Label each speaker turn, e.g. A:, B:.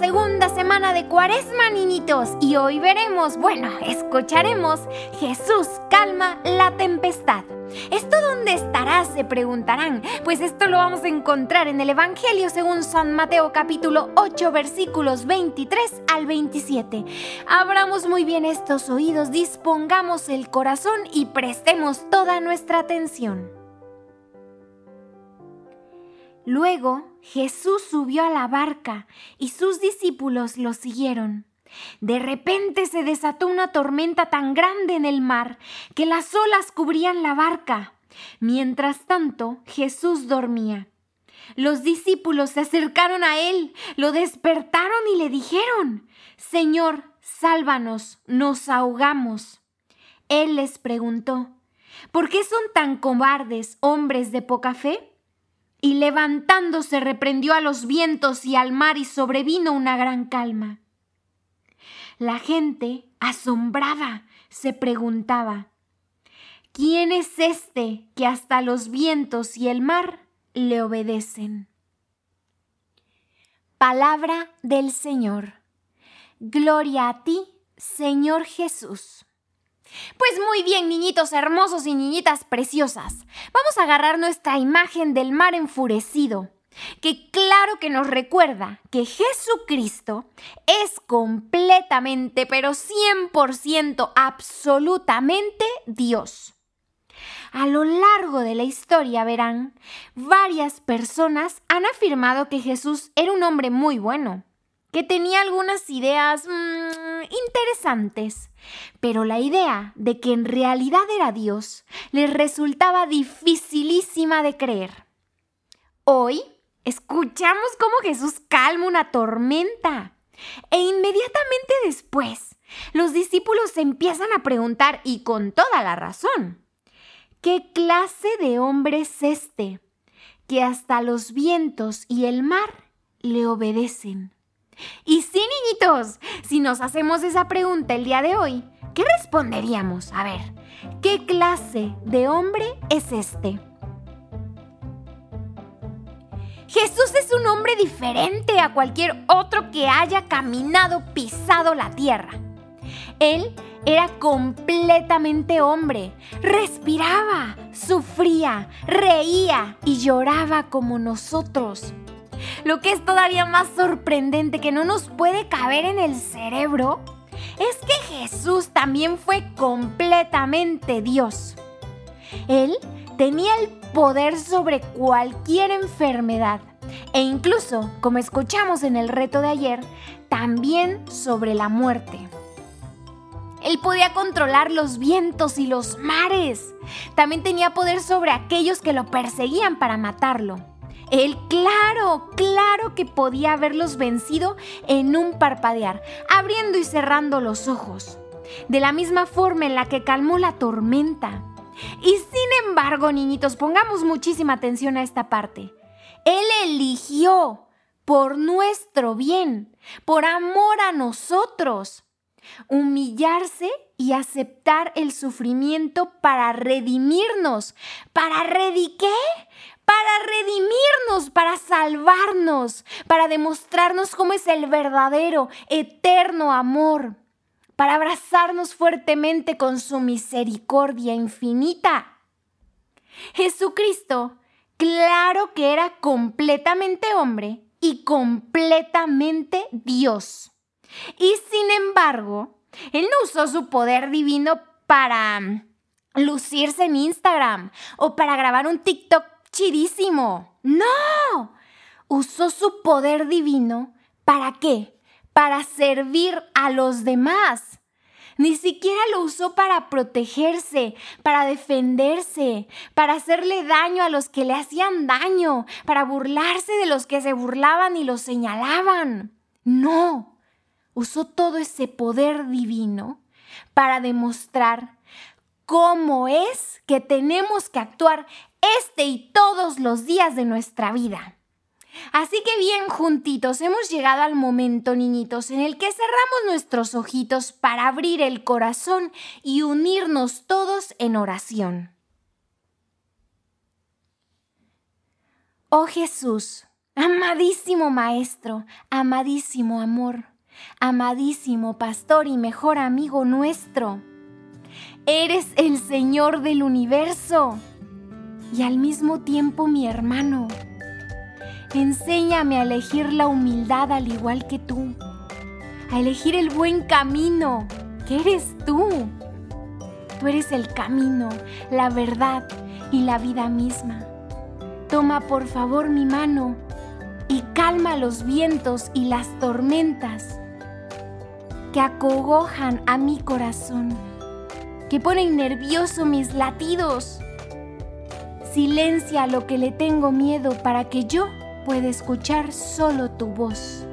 A: segunda semana de Cuaresma, niñitos, y hoy veremos, bueno, escucharemos, Jesús calma la tempestad. ¿Esto dónde estará? Se preguntarán. Pues esto lo vamos a encontrar en el Evangelio según San Mateo capítulo 8 versículos 23 al 27. Abramos muy bien estos oídos, dispongamos el corazón y prestemos toda nuestra atención. Luego Jesús subió a la barca y sus discípulos lo siguieron. De repente se desató una tormenta tan grande en el mar que las olas cubrían la barca. Mientras tanto, Jesús dormía. Los discípulos se acercaron a él, lo despertaron y le dijeron, Señor, sálvanos, nos ahogamos. Él les preguntó, ¿por qué son tan cobardes, hombres de poca fe? Y levantándose reprendió a los vientos y al mar y sobrevino una gran calma. La gente, asombrada, se preguntaba, ¿quién es este que hasta los vientos y el mar le obedecen? Palabra del Señor. Gloria a ti, Señor Jesús. Pues muy bien, niñitos hermosos y niñitas preciosas. Vamos a agarrar nuestra imagen del mar enfurecido, que claro que nos recuerda que Jesucristo es completamente, pero 100% absolutamente Dios. A lo largo de la historia verán, varias personas han afirmado que Jesús era un hombre muy bueno, que tenía algunas ideas mmm, interesantes, pero la idea de que en realidad era Dios les resultaba dificilísima de creer. Hoy escuchamos cómo Jesús calma una tormenta e inmediatamente después los discípulos empiezan a preguntar y con toda la razón, ¿qué clase de hombre es este que hasta los vientos y el mar le obedecen? Y sí, niñitos, si nos hacemos esa pregunta el día de hoy, ¿qué responderíamos? A ver, ¿qué clase de hombre es este? Jesús es un hombre diferente a cualquier otro que haya caminado, pisado la tierra. Él era completamente hombre, respiraba, sufría, reía y lloraba como nosotros. Lo que es todavía más sorprendente que no nos puede caber en el cerebro es que Jesús también fue completamente Dios. Él tenía el poder sobre cualquier enfermedad e incluso, como escuchamos en el reto de ayer, también sobre la muerte. Él podía controlar los vientos y los mares. También tenía poder sobre aquellos que lo perseguían para matarlo. Él, claro, claro que podía haberlos vencido en un parpadear, abriendo y cerrando los ojos, de la misma forma en la que calmó la tormenta. Y sin embargo, niñitos, pongamos muchísima atención a esta parte. Él eligió por nuestro bien, por amor a nosotros, humillarse y aceptar el sufrimiento para redimirnos. ¿Para para redimirnos, para salvarnos, para demostrarnos cómo es el verdadero, eterno amor, para abrazarnos fuertemente con su misericordia infinita. Jesucristo, claro que era completamente hombre y completamente Dios. Y sin embargo, Él no usó su poder divino para lucirse en Instagram o para grabar un TikTok chidísimo. No. Usó su poder divino. ¿Para qué? Para servir a los demás. Ni siquiera lo usó para protegerse, para defenderse, para hacerle daño a los que le hacían daño, para burlarse de los que se burlaban y lo señalaban. No, usó todo ese poder divino para demostrar cómo es que tenemos que actuar este y todos los días de nuestra vida. Así que bien juntitos, hemos llegado al momento, niñitos, en el que cerramos nuestros ojitos para abrir el corazón y unirnos todos en oración. Oh Jesús, Amadísimo Maestro, amadísimo amor, amadísimo Pastor y mejor amigo nuestro. Eres el Señor del universo y al mismo tiempo mi hermano. Enséñame a elegir la humildad al igual que tú, a elegir el buen camino, que eres tú. Tú eres el camino, la verdad y la vida misma. Toma por favor mi mano y calma los vientos y las tormentas que acogojan a mi corazón, que ponen nervioso mis latidos. Silencia lo que le tengo miedo para que yo pueda escuchar solo tu voz.